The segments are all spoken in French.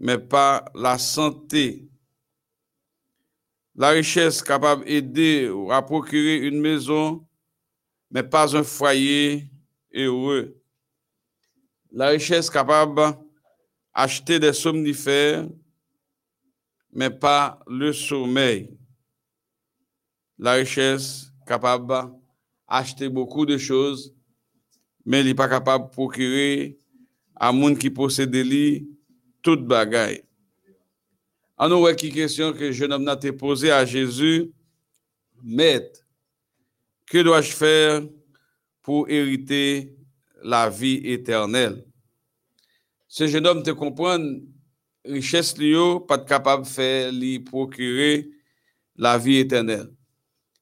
mais pas la santé. La richesse capable d'aider à procurer une maison, mais pas un foyer heureux. La richesse capable d'acheter des somnifères, mais pas le sommeil. La richesse capable d'acheter beaucoup de choses, mais n'est pas capable de procurer à monde qui possède lits toute bagaille. En nous, question que je homme a posé à Jésus, Maître, que dois-je faire pour hériter la vie éternelle? Ce jeune homme te comprend, richesse lui, pas capable de faire lui procurer la vie éternelle.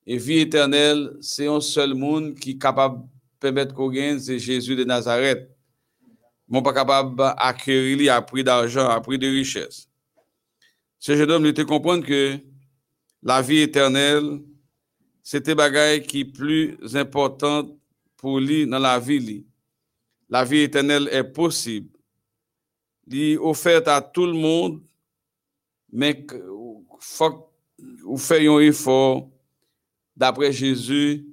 Et vie éternelle, c'est un seul monde qui est capable de permettre qu'on gagne, c'est Jésus de Nazareth. Mon pas capable d'acquérir à prix d'argent, à prix de richesse. Ce jeune homme était comprendre que la vie éternelle, c'était bagaille qui est plus importante pour lui dans la vie. La vie éternelle est possible. Elle est offerte à tout le monde, mais faut vous faites un effort d'après Jésus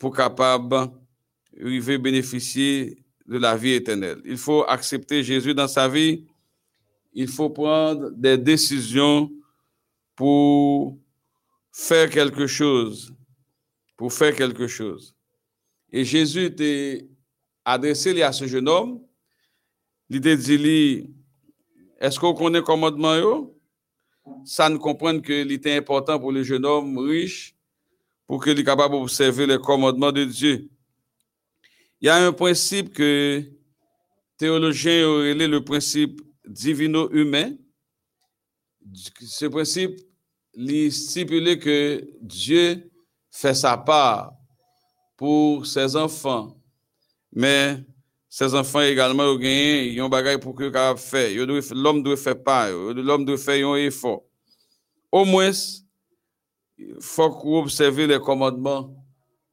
pour capable de bénéficier de la vie éternelle. Il faut accepter Jésus dans sa vie. Il faut prendre des décisions pour faire quelque chose. Pour faire quelque chose. Et Jésus était adressé à ce jeune homme. Il a dit, est-ce qu'on connaît le commandement? Ça ne comprend qu'il était important pour le jeune homme riche pour qu'il soit capable d'observer les commandements de Dieu. Il y a un principe que théologiens auraient le principe divino-humain. Ce principe il stipule que Dieu fait sa part pour ses enfants, mais ses enfants également ont gagné, ils ont bagage pour que faire. L'homme doit faire part, l'homme doit faire un effort. Au moins, il faut observez les commandements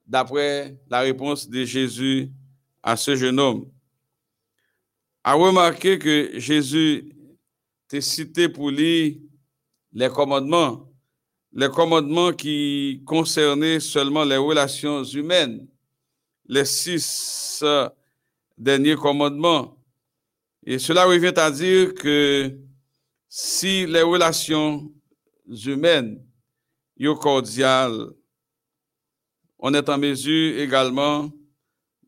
d'après la réponse de Jésus à ce jeune homme. A remarqué que Jésus t'a cité pour lui les commandements, les commandements qui concernaient seulement les relations humaines, les six derniers commandements. Et cela revient à dire que si les relations humaines sont cordiales, on est en mesure également,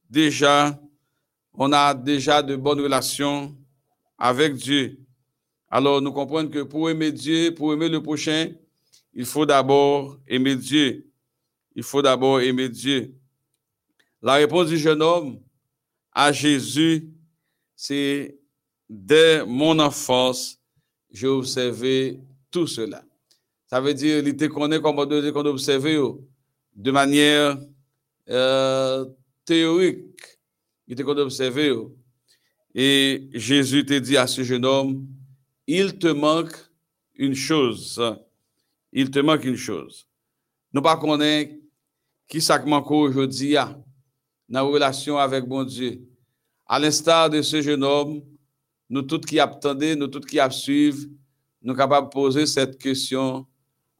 déjà, on a déjà de bonnes relations avec Dieu. Alors, nous comprenons que pour aimer Dieu, pour aimer le prochain, il faut d'abord aimer Dieu. Il faut d'abord aimer Dieu. La réponse du jeune homme à Jésus, c'est dès mon enfance, j'ai observé tout cela. Ça veut dire, il était connu comme on observé de manière euh, théorique. Il était observé. Et Jésus te dit à ce jeune homme, il te manque une chose. Il te manque une chose. Nous pas connaître qui ça manque aujourd'hui dans la relation avec bon Dieu. À l'instar de ce jeune homme, nous tous qui attendons, nous tous qui suivent, nous sommes capables de poser cette question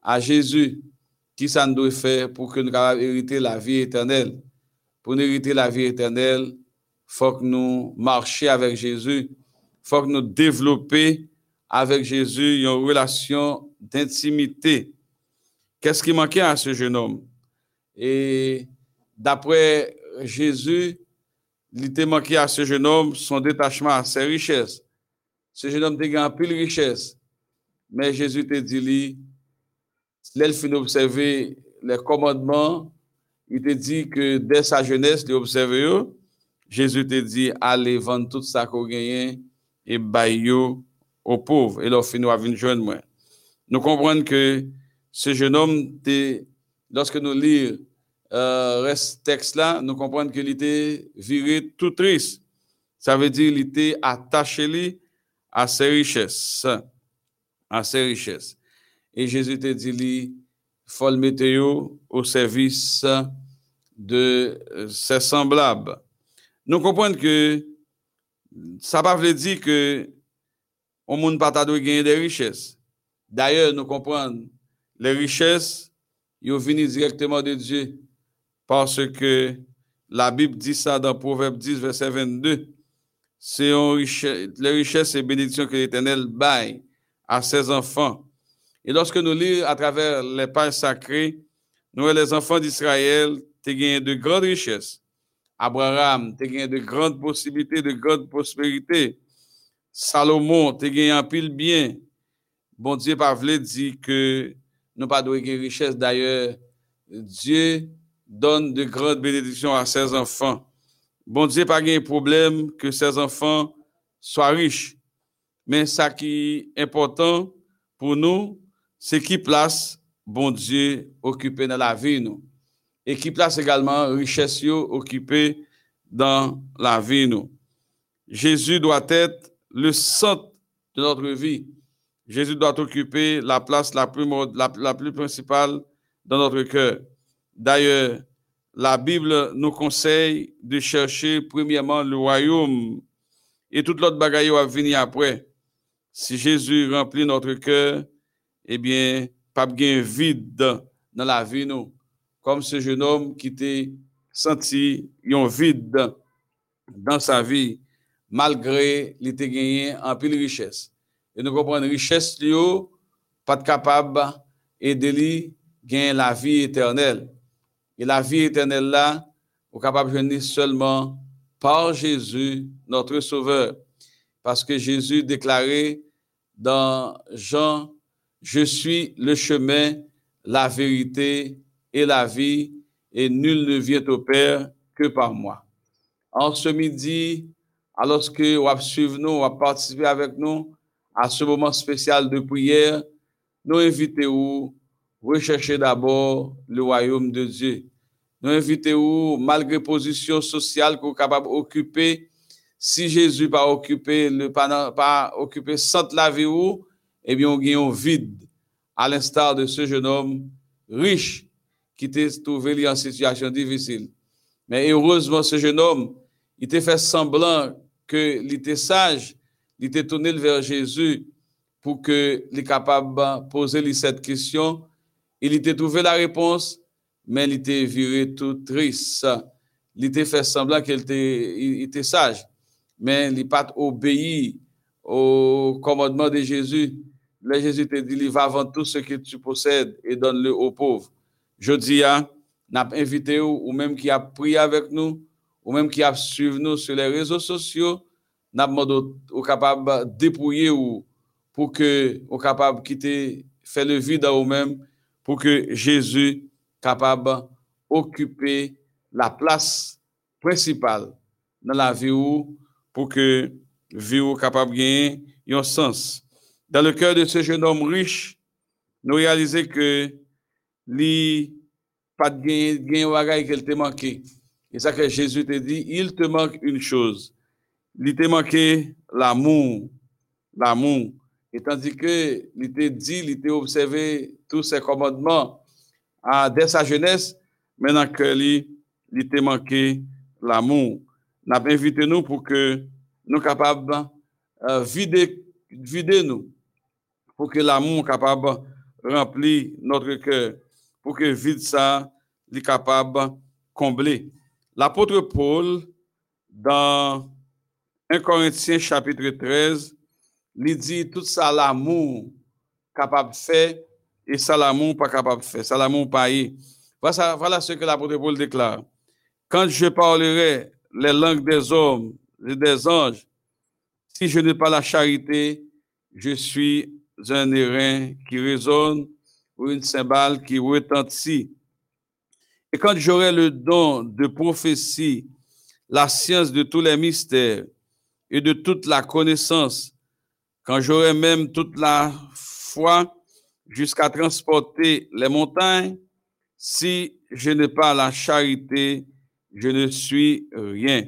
à Jésus. Qui ça nous doit faire pour que nous puissions hériter la vie éternelle? Pour hériter la vie éternelle, faut que nous marchions avec Jésus. Faut que nous développions avec Jésus une relation d'intimité. Qu'est-ce qui manquait à ce jeune homme? Et d'après Jésus, il était manqué à ce jeune homme son détachement ses richesses. Ce jeune homme était grand de richesse. Mais Jésus te dit, lui, il fin observer les commandements, il te dit que dès sa jeunesse, il observé Jésus te dit, allez vendre tout ça qu'on gagne et bailler aux pauvres. Et leur fin nous venir jeune moi. Nous comprenons que ce jeune homme, lorsque nous lisons euh, ce texte-là, nous comprenons qu'il était viré tout triste. Ça veut dire qu'il était attaché à ses richesses. À ses richesses. Et Jésus te dit, mettre au service de ses semblables. Nous comprenons que ça ne veut dire que on monde pas gagner des richesses. D'ailleurs, nous comprenons les richesses, ils viennent directement de Dieu parce que la Bible dit ça dans Proverbe 10, verset 22. C'est les richesses et bénédictions que l'Éternel baille à ses enfants. Et lorsque nous lisons à travers les pages sacrées, nous, les enfants d'Israël, tu gagné de grandes richesses. Abraham, tu gagné de grandes possibilités, de grandes prospérités. Salomon, tu gagné un pile bien. Bon Dieu, pas dit que nous pas de richesse. D'ailleurs, Dieu donne de grandes bénédictions à ses enfants. Bon Dieu, pas de problème que ses enfants soient riches. Mais ça qui est important pour nous, c'est qui place bon Dieu occupé dans la vie nous? Et qui place également richesse occupée dans la vie nous? Jésus doit être le centre de notre vie. Jésus doit occuper la place la plus, la, plus principale dans notre cœur. D'ailleurs, la Bible nous conseille de chercher premièrement le royaume et toute l'autre bagaille va venir après. Si Jésus remplit notre cœur, eh bien, pas bien vide dans la vie, nous. Comme ce jeune homme qui était senti un vide dans sa vie, malgré était gagné en pile richesse. Et nous comprenons richesse, lui, pas capable d'aider lui gagner la vie éternelle. Et la vie éternelle là, est capable de venir seulement par Jésus, notre Sauveur. Parce que Jésus déclarait dans Jean je suis le chemin, la vérité et la vie, et nul ne vient au Père que par moi. En ce midi, alors que vous suivre nous, vous participer avec nous à ce moment spécial de prière, nous invitons à rechercher d'abord le royaume de Dieu. Nous invitons, malgré position sociale que vous capable d'occuper, si Jésus pas occupé, le pas, occupé sans la vie, eh bien, on un vide, à l'instar de ce jeune homme riche qui était trouvé en situation difficile. Mais heureusement, ce jeune homme, il était fait semblant qu'il était sage, il était tourné vers Jésus pour qu'il soit capable de poser cette question. Il était trouvé la réponse, mais il était viré tout triste. Il était fait semblant qu'il était, était sage, mais il n'a pas obéi au commandement de Jésus Jésus te dit, il va vendre tout ce que tu possèdes et donne-le aux pauvres. Je dis, hein, n'a invité ou, même qui a prié avec nous, ou même qui a suivi nous sur les réseaux sociaux, n'a demandé au capable dépouiller ou pour que au capable quitter faire le vide à eux-mêmes pour que Jésus capable occuper la place principale dans la vie ou pour que vie ou capable gagner un sens. Dans le cœur de ce jeune homme riche, nous réalisons que lui, pas de gain wagaï qu'elle te manqué. Et ça que Jésus te dit, il te manque une chose. Il te manqué l'amour. L'amour. Et tandis que il te dit, il te observé tous ses commandements à, dès sa jeunesse, maintenant que lui, il te manqué l'amour. N'a invité nous pour que nous capables de vider, vider nous pour que l'amour capable remplir notre cœur, pour que vide ça, est capable combler. L'apôtre Paul, dans 1 Corinthiens chapitre 13, il dit tout ça l'amour capable de faire et ça l'amour pas capable de faire, ça l'amour pas Voilà, voilà ce que l'apôtre Paul déclare. Quand je parlerai les langues des hommes et des anges, si je n'ai pas la charité, je suis un airain qui résonne ou une cymbale qui retentit. Et quand j'aurai le don de prophétie, la science de tous les mystères et de toute la connaissance, quand j'aurai même toute la foi jusqu'à transporter les montagnes, si je n'ai pas la charité, je ne suis rien.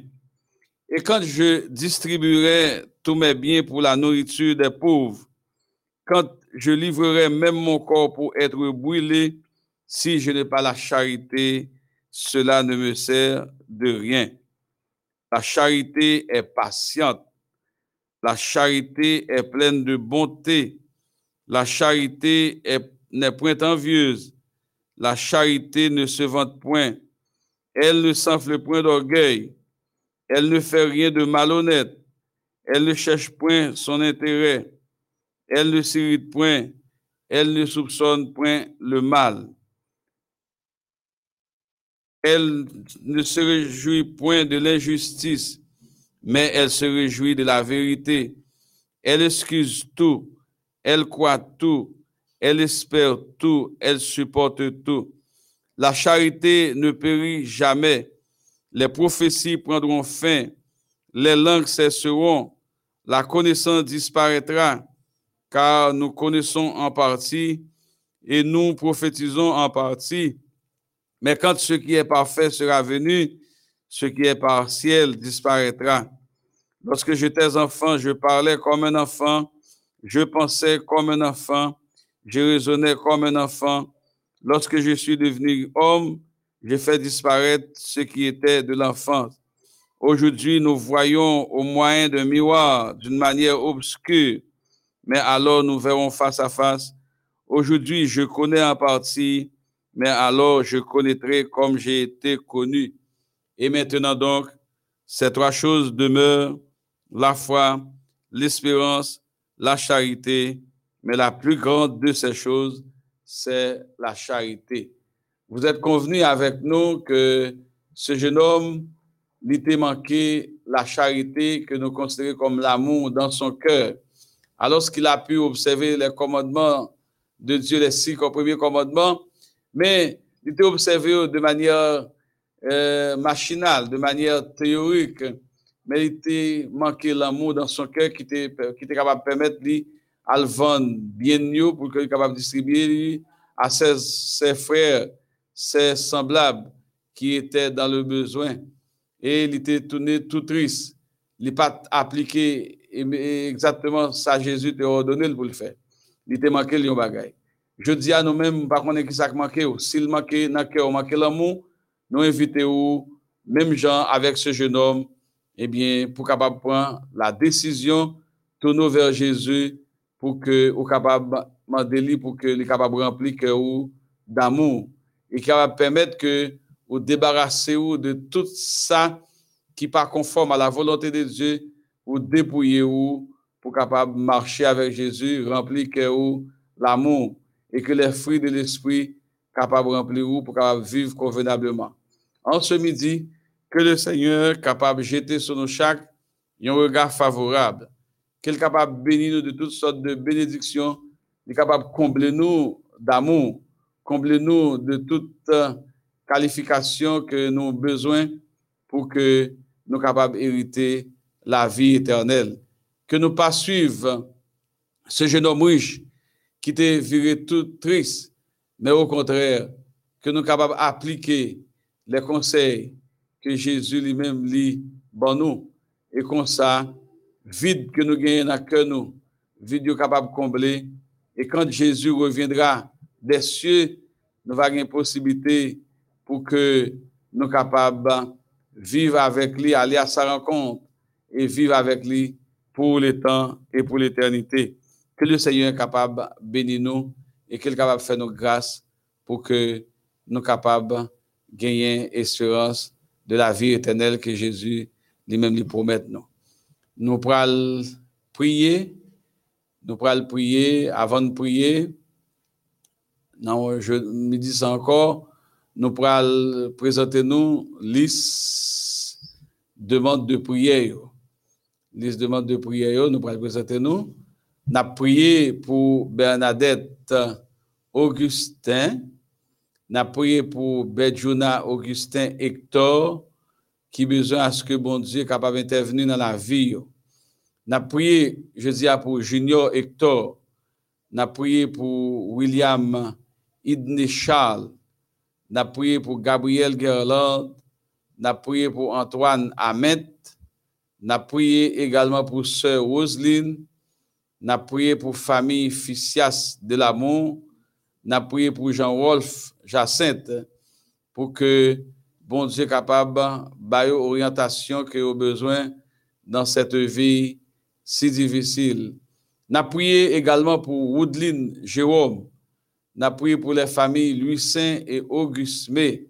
Et quand je distribuerai tous mes biens pour la nourriture des pauvres, quand je livrerai même mon corps pour être brûlé, si je n'ai pas la charité, cela ne me sert de rien. La charité est patiente. La charité est pleine de bonté. La charité n'est point envieuse. La charité ne se vante point. Elle ne s'enfle point d'orgueil. Elle ne fait rien de malhonnête. Elle ne cherche point son intérêt. Elle ne s'irrite point. Elle ne soupçonne point le mal. Elle ne se réjouit point de l'injustice, mais elle se réjouit de la vérité. Elle excuse tout, elle croit tout, elle espère tout, elle supporte tout. La charité ne périt jamais. Les prophéties prendront fin, les langues cesseront, la connaissance disparaîtra, car nous connaissons en partie et nous prophétisons en partie. Mais quand ce qui est parfait sera venu, ce qui est partiel disparaîtra. Lorsque j'étais enfant, je parlais comme un enfant, je pensais comme un enfant, je raisonnais comme un enfant. Lorsque je suis devenu homme, j'ai fait disparaître ce qui était de l'enfance. Aujourd'hui, nous voyons au moyen d'un miroir d'une manière obscure, mais alors nous verrons face à face. Aujourd'hui, je connais en partie, mais alors je connaîtrai comme j'ai été connu. Et maintenant donc, ces trois choses demeurent, la foi, l'espérance, la charité, mais la plus grande de ces choses, c'est la charité. Vous êtes convenu avec nous que ce jeune homme, il était manqué la charité que nous considérons comme l'amour dans son cœur. Alors qu'il a pu observer les commandements de Dieu, les six premiers commandements, mais il était observé de manière euh, machinale, de manière théorique, mais il était manqué l'amour dans son cœur qui était, qui était capable de permettre lui à le vendre bien mieux pour qu'il soit capable de distribuer à ses, ses, frères, ses semblables qui étaient dans le besoin. Et il était tourné tout triste. Il n'a pas appliqué exactement ça Jésus t'a ordonné pour le faire. Il était manqué le bagage. Je dis à nous-mêmes, par contre, qui ça manqué. S'il cœur, manque l'amour, nous invitons, même gens avec ce jeune homme, eh bien, pour capable prendre la décision, tourner vers Jésus, pour que, ou capable demander pour que les capable remplir cœur d'amour et va permettre que vous débarrasser de tout ça qui pas conforme à la volonté de Dieu, ou dépouiller ou pour capable marcher avec Jésus, remplir cœur l'amour et que les fruits de l'esprit capables de remplir ou pour capable vivre convenablement. En ce midi, que le Seigneur capable jeter sur nos chaque un regard favorable, qu'il capable bénir nous de toutes sortes de bénédictions, il capable combler nous d'amour, combler nous de toutes qualifications que nous avons besoin pour que nous capables d'hériter la vie éternelle. Que nous pas suivre ce jeune homme riche qui te viré tout triste, mais au contraire, que nous capables d'appliquer les conseils que Jésus lui-même lit bon nous, et comme ça, vide que nous gagnons dans cœur nous, vide capable de combler, et quand Jésus reviendra des cieux, nous avons une possibilité pour que nous capables de vivre avec lui, aller à sa rencontre, et vivre avec lui pour le temps et pour l'éternité que le Seigneur est capable de bénir nous et qu'il est capable de faire nos grâces pour que nous soyons capables de gagner espérance de la vie éternelle que Jésus lui-même lui promet. Nous, nous prier, nous pourrons prier avant de prier. Non, je me dis ça encore, nous pourrons présenter nous liste demande de prière. Liste demande de prière, nous pourrons présenter nous. N'a prié pour Bernadette Augustin, n'a prié pour Bedjouna Augustin Hector, qui besoin à ce que bon Dieu capable d'intervenir dans la vie. N'a prié, je dis, pour Junior Hector, n'a prié pour William Idney Charles, n'a prié pour Gabriel Gerland, n'a prié pour Antoine Ahmet, n'a prié également pour Sœur Roseline, n'a prié pour famille Ficias de l'amour, n'a prié pour Jean-Wolf Jacinthe, pour que bon Dieu capable de orientation que au besoin dans cette vie si difficile. N'a prié également pour Woodline Jérôme. N'a prié pour les familles Saint et Auguste May.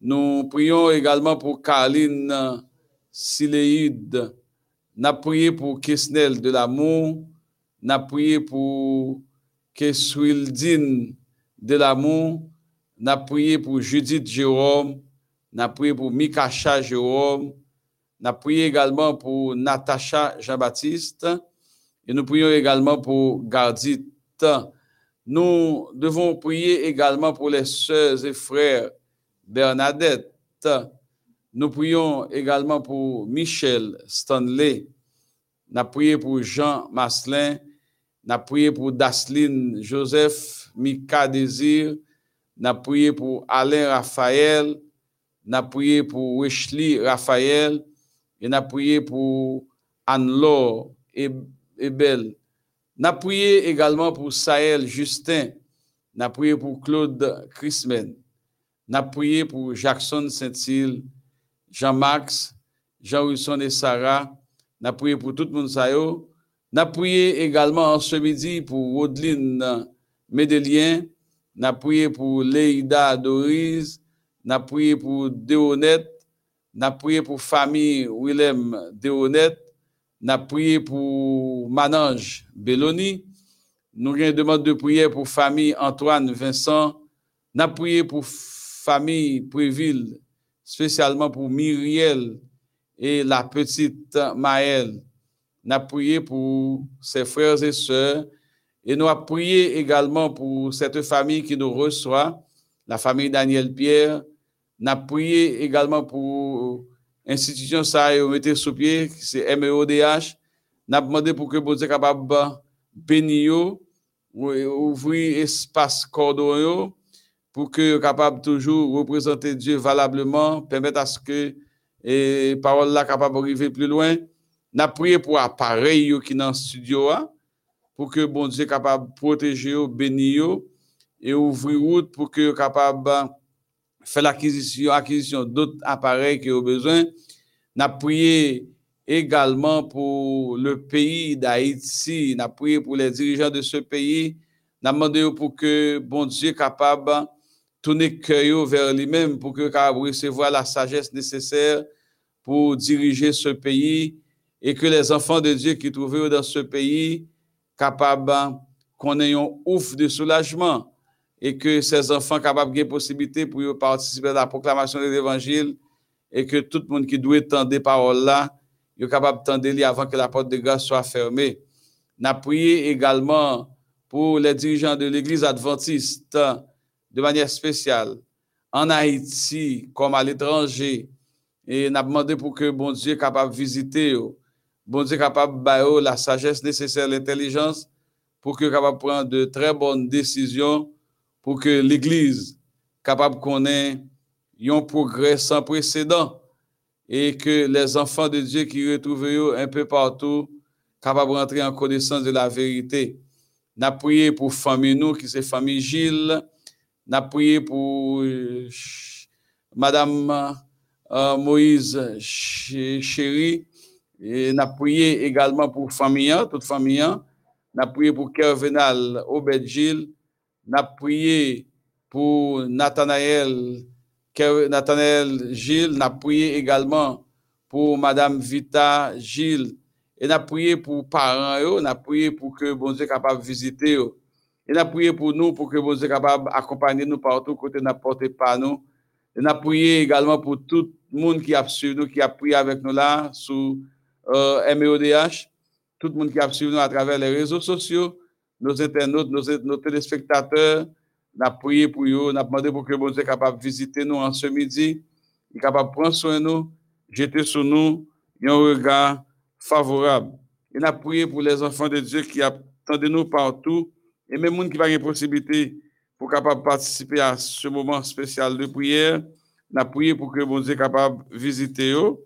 Nous prions également pour Caroline Siléide. N'a prié pour Kisnel de l'amour. N'a prié pour Keswildine de l'amour. N'a prié pour Judith Jérôme. N'a prié pour Mikacha Jérôme. N'a prié également pour Natacha Jean-Baptiste. Et nous prions également pour Gardit. Nous devons prier également pour les sœurs et frères Bernadette. Nous prions également pour Michel Stanley. Nous prions pour Jean Maslin. Nous prions pour Dasline Joseph Mika Désir. Nous prions pour Alain Raphaël. Nous prions pour Wesley Raphaël. Et nous prions pour Anne-Laure Ebel. Nous prions également pour Sahel Justin. Nous prions pour Claude Chrismen. Nous prions pour Jackson Saint-Île, Jean-Max, Jean-Wilson et Sarah. Nous prions pour tout le monde. Nous prions également ce midi pour Wodeline Médelien. Nous prions pour Leïda Doris. Nous prions pour Déonette. Nous prions pour famille Willem Déonette. Nous prions pour Manange Belloni. Nous avons de prière pour famille Antoine Vincent. Nous prions pour famille Préville, spécialement pour Myriel et la petite Maëlle. Nous avons prié pour ses frères et sœurs et nous avons prié également pour cette famille qui nous reçoit, la famille Daniel Pierre. Nous avons prié également pour l'institution ça a sous c'est MEODH. Nous avons demandé pour que vous soyez capable de bénir, ouvrir espace cordon pour que capable toujours représenter Dieu valablement, permettre à ce que et parole là capable d'arriver plus loin. N'a prié pour appareil qui dans studio pour que bon Dieu capable protéger, bénir et ouvrir route pour que capable faire l'acquisition acquisition d'autres appareils qui ont besoin. N'a prié également pour le pays d'Haïti, n'a prié pour les dirigeants de ce pays, n'a pour que bon Dieu capable tourner cœur vers lui-même pour que capable recevoir la sagesse nécessaire pour diriger ce pays et que les enfants de Dieu qui trouvent dans ce pays capables qu'on ait un ouf de soulagement et que ces enfants capables de possibilité pour participer à la proclamation de l'évangile et que tout le monde qui doit entendre des paroles là est capable d'entendre avant que la porte de grâce soit fermée. N'a prié également pour les dirigeants de l'église adventiste de manière spéciale en Haïti comme à l'étranger et n'a demandé pour que bon Dieu capable de visiter bon Dieu capable de la sagesse nécessaire l'intelligence pour que capable prendre de très bonnes décisions pour que l'église capable qu'on ait un progrès sans précédent et que les enfants de Dieu qui retrouvent un peu partout capables de rentrer en connaissance de la vérité. N'a prié pour famille nous qui c'est famille Gilles n'a prié pour Madame euh, Moïse Chéri. Et n'a prié également pour famille, toute famille. N'a prié pour Kervenal Obed Gilles. N'a prié pour Nathanaël, Nathanaël Gilles. N'a prié également pour Madame Vita Gilles. Et n'a prié pour parents, n'a prié pour que bon Dieu capable de visiter. Et n'a prié pour nous, pour que vous soyez capable d'accompagner nous partout, côté n'apporte pas nous. Et n'a prié également pour tout le monde qui a suivi nous, qui a prié avec nous là, sous euh, MEODH, tout le monde qui a suivi nous à travers les réseaux sociaux, nos internautes, nos, téléspectateurs. N'a prié pour eux, n'a demandé pour que vous soyez capable de visiter nous en ce midi, capable de prendre soin de nous, jeter sur nous un regard favorable. Et n'a prié pour les enfants de Dieu qui attendent nous partout, et même gens qui va une possibilité pour capable participer à ce moment spécial de prière, n'a prié pour que bon Dieu capable de visiter eux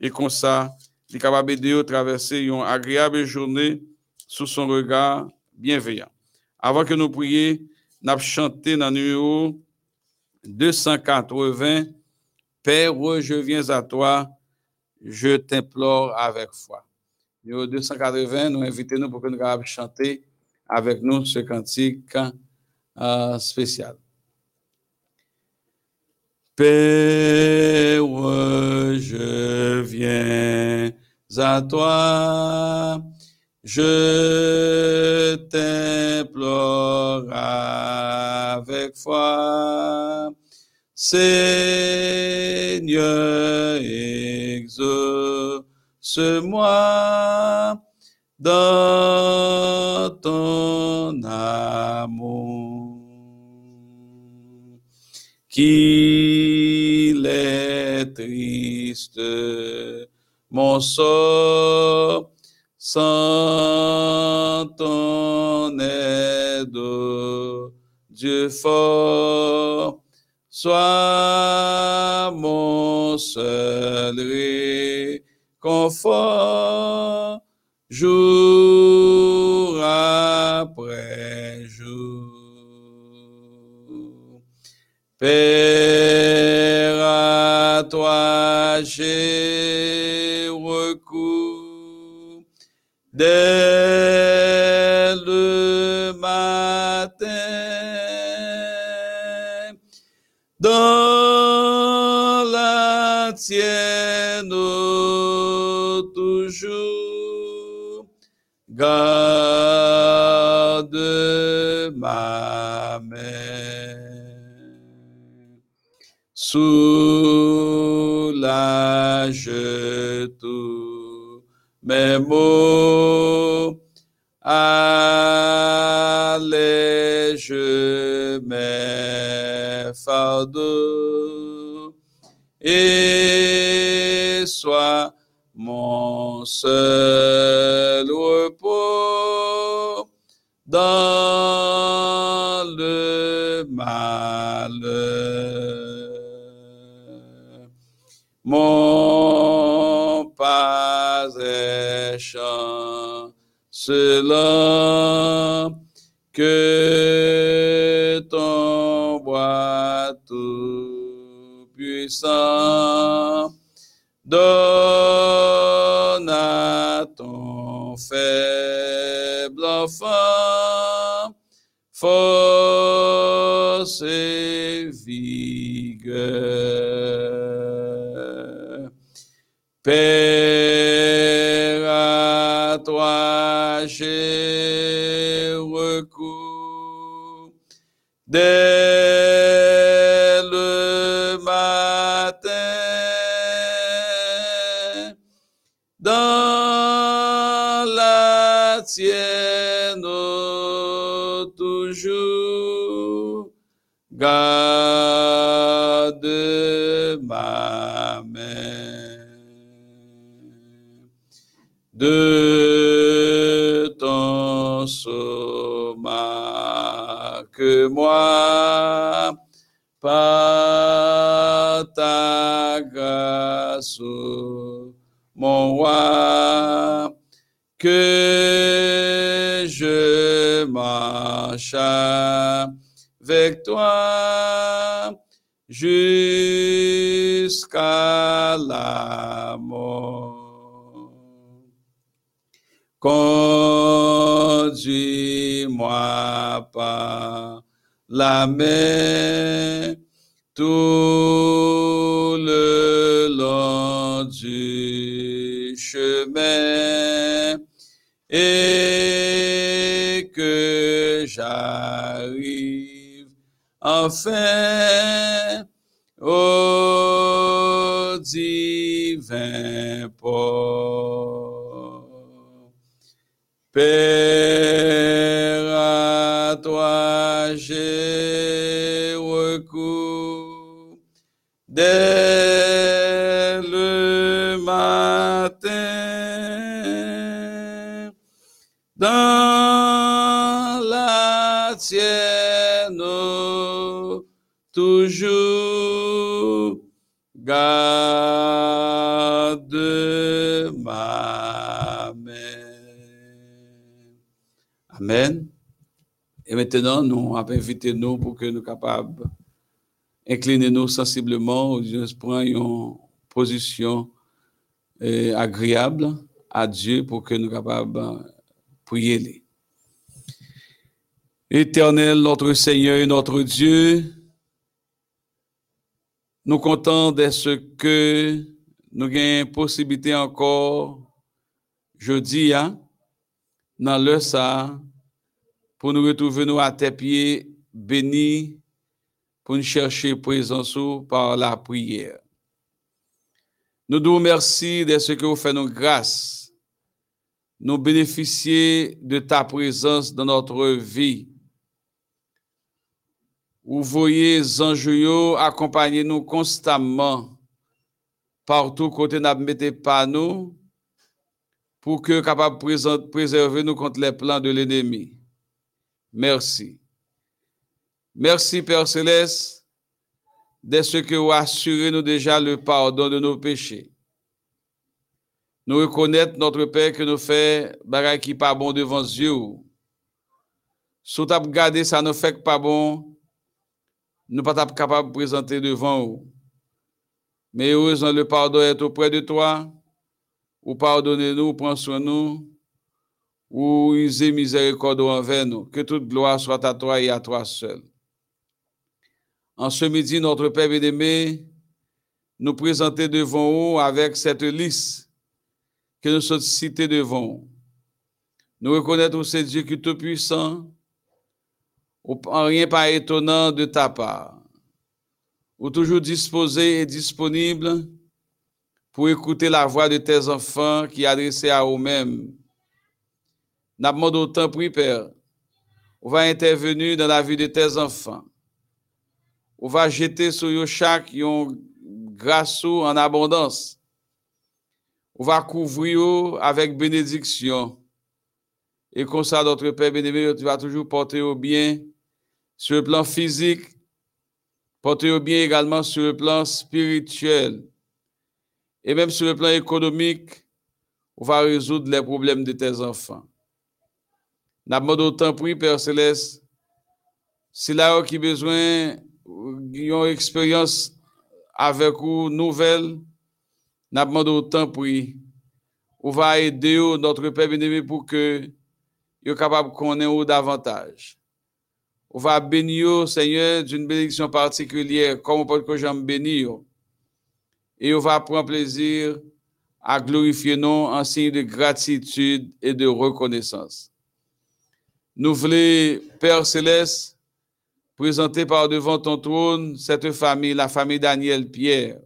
et comme ça, il capable à traverser une agréable journée sous son regard bienveillant. Avant que nous prions, nous chanté dans le numéro 280, Père, je viens à toi, je t'implore avec foi. numéro 280, nous invitons nous pour que nous puissions chanter avec nous ce cantique euh, spécial. Père, je viens à toi, je t'implore avec foi. Seigneur, exauce-moi dans ton amour. Qu'il est triste mon sort sans ton aide, Dieu fort, sois mon seul réconfort, jour Père, à toi j'ai recours dès le matin. Dans la tienne toujours, garde ma main. Soulage tous mes maux, allège mes fardeaux et sois mon seul repos dans le malheur. Mon pas est cela que ton bois tout puissant donne à ton faible enfant force et vigueur. Père, à toi j'ai recours dès le matin dans la tienne toujours ma main de ton soma que moi par ta grâce mon roi que je marche avec toi jusqu'à la mort. Conduis-moi par la main tout le long du chemin et que j'arrive enfin au divin port. Père, à toi j'ai recours dès le matin dans la tienne toujours garde ma Amen. Et maintenant, nous avons invité nous pour que nous capables d'incliner nous sensiblement, ou prendre une position eh, agréable à Dieu pour que nous capables prier. Éternel, notre Seigneur et notre Dieu, nous comptons de ce que nous avons possibilité encore jeudi, hein, dans le ça, pour nous retrouver à tes pieds bénis, pour nous chercher présence par la prière. Nous nous remercions de ce que vous faites nous grâce. Nous bénéficier de ta présence dans notre vie. Vous voyez anges accompagner nous constamment partout côté n'a mettez pas nous pour que capable préserver nous contre les plans de l'ennemi. Merci. Merci Père céleste de ce que vous assurez nous déjà le pardon de nos péchés. Nous reconnaître notre Père que nous fait qui pas bon devant Dieu. Si tu gardé ça ne fait pas bon, nous pas capable de présenter devant vous. Mais heureusement, le pardon est auprès de toi. Ou pardonnez-nous, prends soin nous, ou usez miséricorde envers nous. Que toute gloire soit à toi et à toi seul. En ce midi, notre Père bien-aimé, nous présenter devant vous avec cette liste que nous sommes cités devant vous. Nous reconnaître c'est Dieu qui est tout-puissant, rien pas étonnant de ta part, ou toujours disposé et disponible pour écouter la voix de tes enfants qui adressée à eux-mêmes. N'a demandé autant, Père, on va intervenir dans la vie de tes enfants. On va jeter sur eux chaque grâce en abondance. On va couvrir avec bénédiction. Et comme ça, notre Père bénévole, tu vas toujours porter au bien sur le plan physique, porter au bien également sur le plan spirituel. Et même sur le plan économique, on va résoudre les problèmes de tes enfants. N'a pas d'autant pris, Père Céleste, si là qui besoin d'une expérience avec vous nouvelle, n'a pas d'autant. On va aider notre Père bien pour que soient capable de connaître davantage. On va bénir, Seigneur, d'une bénédiction particulière, comme on peut que j'aime bénir. Et on va prendre plaisir à glorifier nous en signe de gratitude et de reconnaissance. Nous voulons, Père Céleste, présenter par devant ton trône cette famille, la famille Daniel Pierre.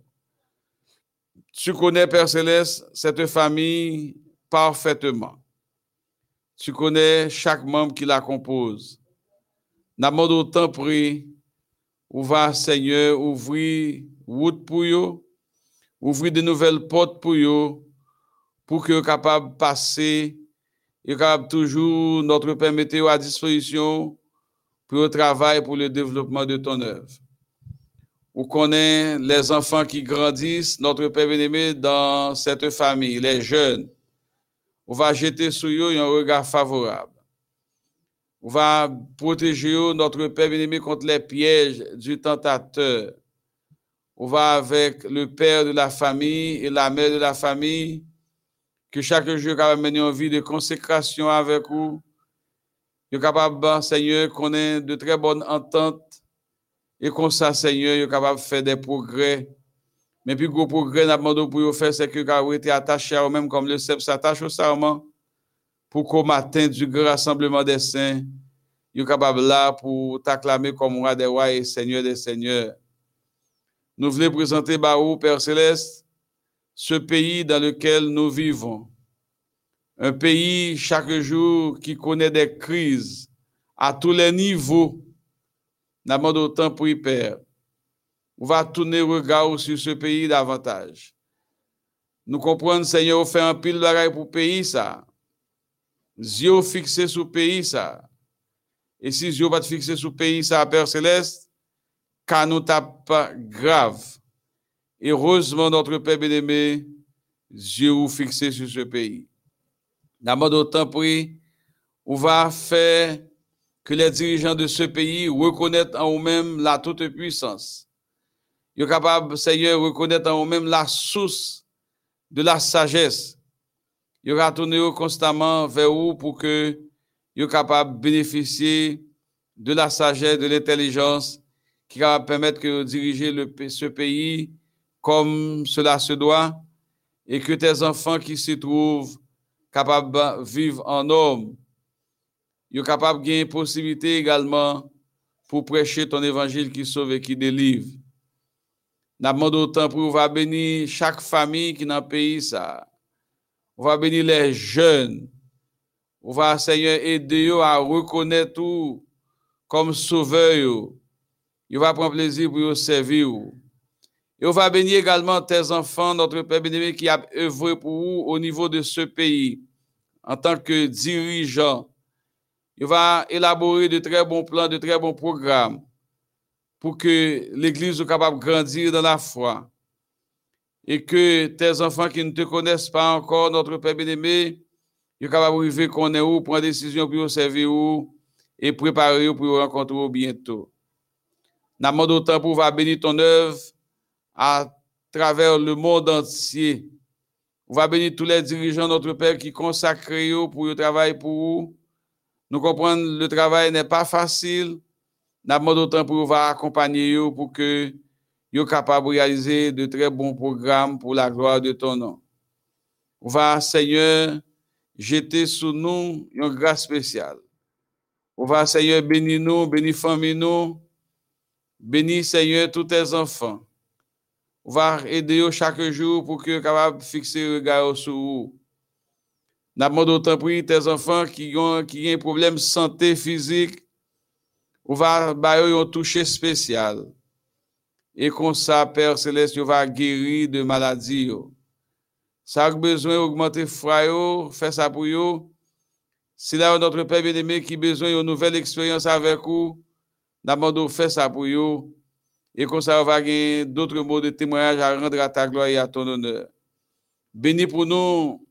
Tu connais, Père Céleste, cette famille parfaitement. Tu connais chaque membre qui la compose. N'a pas autant pris, ou va, Seigneur, ouvrir route pour ouvrir de nouvelles portes pour eux, pour que capable de passer, et capable toujours notre Père mettre à disposition pour le travail, pour le développement de ton œuvre. Ou connaît les enfants qui grandissent, notre Père bien-aimé, dans cette famille, les jeunes. On va jeter sur eux un regard favorable. On va protéger notre Père bien-aimé contre les pièges du tentateur. On va avec le père de la famille et la mère de la famille, que chaque jour capable mener une vie de consécration avec vous. Est capable, Seigneur, qu'on ait de très bonnes ententes et comme ça, Seigneur, est capable de faire des progrès. Mais puis, gros progrès, n'a pour faire, c'est que vous été attaché à vous-même comme le sceptre s'attache au serment pour qu'au matin du grand rassemblement des saints, est capable là pour t'acclamer comme roi des rois et seigneur des seigneurs. Nous voulons présenter Barou, Père Céleste, ce pays dans lequel nous vivons. Un pays chaque jour qui connaît des crises à tous les niveaux. N'amande autant pour y perdre. On va tourner regard sur ce pays davantage. Nou kompron, Seigneur, ou fè an pil laray pou peyi sa. Zyo fikse sou peyi sa. E si zyo bat fikse sou peyi sa, Père Céleste, ka nou tap grav. Grave. heureusement, notre Père bien-aimé, yeux fixés sur ce pays. D'abord, d'autant pris, on va faire que les dirigeants de ce pays reconnaissent en eux-mêmes la toute puissance. Ils sont capables, Seigneur, de reconnaître en eux-mêmes la source de la sagesse Yo retourner constamment vers vous pour que yo capable de bénéficier de la sagesse, de l'intelligence qui va permettre de diriger le, ce pays comme cela se doit et que tes enfants qui se trouvent capables de vivre en homme, sont capables de gagner possibilité également pour prêcher ton évangile qui sauve et qui délivre. Nous demandons autant pour vous bénir chaque famille qui est dans le pays. Ça. On bénir les jeunes. On va, Seigneur, aider à reconnaître tout comme sauveur. Il va prendre plaisir pour vous servir. Et on va bénir également tes enfants, notre Père béni qui a œuvré pour vous au niveau de ce pays en tant que dirigeant. Il va élaborer de très bons plans, de très bons programmes pour que l'Église soit capable de grandir dans la foi. Et que tes enfants qui ne te connaissent pas encore, notre Père bien-aimé, soient capables de vivre qu'on est où, prendre des décisions pour servir où et préparer pour rencontrer bientôt. Nous demandons autant pour bénir ton œuvre à travers le monde entier. On va bénir tous les dirigeants de notre Père qui consacrent pour le travail pour vous. Nous comprenons que le travail n'est pas facile. Nous demandons autant pour vous accompagner pour que vous capable de réaliser de très bons programmes pour la gloire de ton nom. On va, Seigneur, jeter sur nous une grâce spéciale. On va, Seigneur, bénir nous, bénir famille nous, bénir, Seigneur, tous tes enfants va aider chaque jour pour que capable de fixer le regard sur vous. N'a autant pris tes enfants qui ont qui ont un problème de santé physique, on va bailler un toucher spécial. Et comme ça, Père Céleste, on va guérir de maladies. Ça a besoin d'augmenter foi, faire ça pour vous. Si là, notre Père bien-aimé qui a besoin d'une nouvelle expérience avec vous, d'abord, faire ça pour vous et qu'on ça va gagner d'autres mots de témoignage à rendre à ta gloire et à ton honneur. Bénis pour nous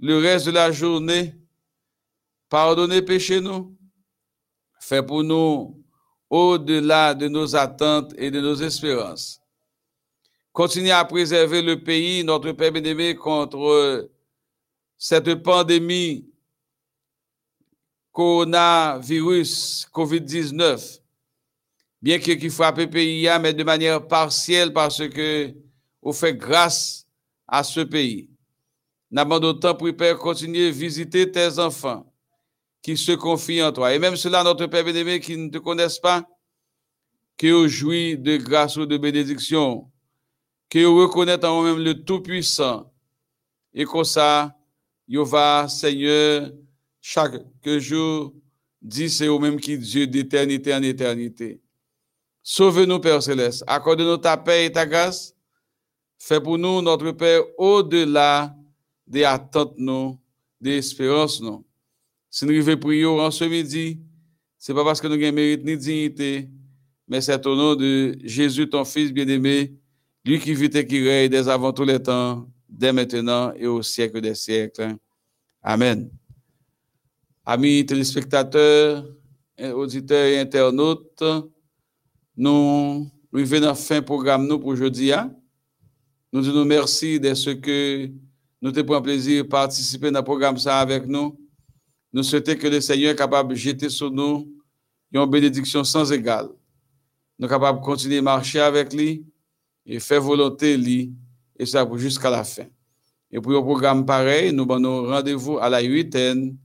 le reste de la journée. Pardonnez péché nous. Fais pour nous au-delà de nos attentes et de nos espérances. Continue à préserver le pays, notre Père bien-aimé, contre cette pandémie coronavirus COVID-19 bien que qui frappe pays, mais de manière partielle parce que vous fait grâce à ce pays. N'a pas d'autant pour Père continuer à visiter tes enfants qui se confient en toi. Et même cela, notre Père bien qui ne te connaissent pas, qui ont joui de grâce ou de bénédiction, qui ont reconnaître en eux-mêmes le Tout-Puissant. Et comme ça, il va, Seigneur, chaque jour, dit c'est au même qui Dieu d'éternité en éternité. Sauve-nous, Père Céleste. Accorde-nous ta paix et ta grâce. Fais pour nous, notre Père, au-delà des attentes, nous, des espérances, nous. Si nous vivons prier en ce midi, ce n'est pas parce que nous avons mérite ni dignité, mais c'est au nom de Jésus, ton Fils bien-aimé, lui qui vit et qui règne dès avant tous les temps, dès maintenant et au siècle des siècles. Amen. Amis téléspectateurs, auditeurs et internautes, nous arrivons à la fin programme nous pour aujourd'hui. Hein? Nous disons merci de ce que nous te prenons plaisir de participer dans le programme ça avec nous. Nous souhaitons que le Seigneur soit capable de jeter sur nous une bénédiction sans égale. Nous sommes capables de continuer à marcher avec lui et faire volonté lui et ça jusqu'à la fin. Et pour un programme pareil, nous avons rendez-vous à la huitaine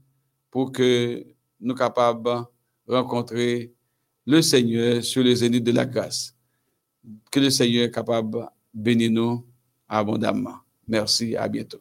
pour que nous soyons capables de rencontrer le Seigneur sur les ennemis de la grâce. Que le Seigneur est capable de bénir nous abondamment. Merci, à bientôt.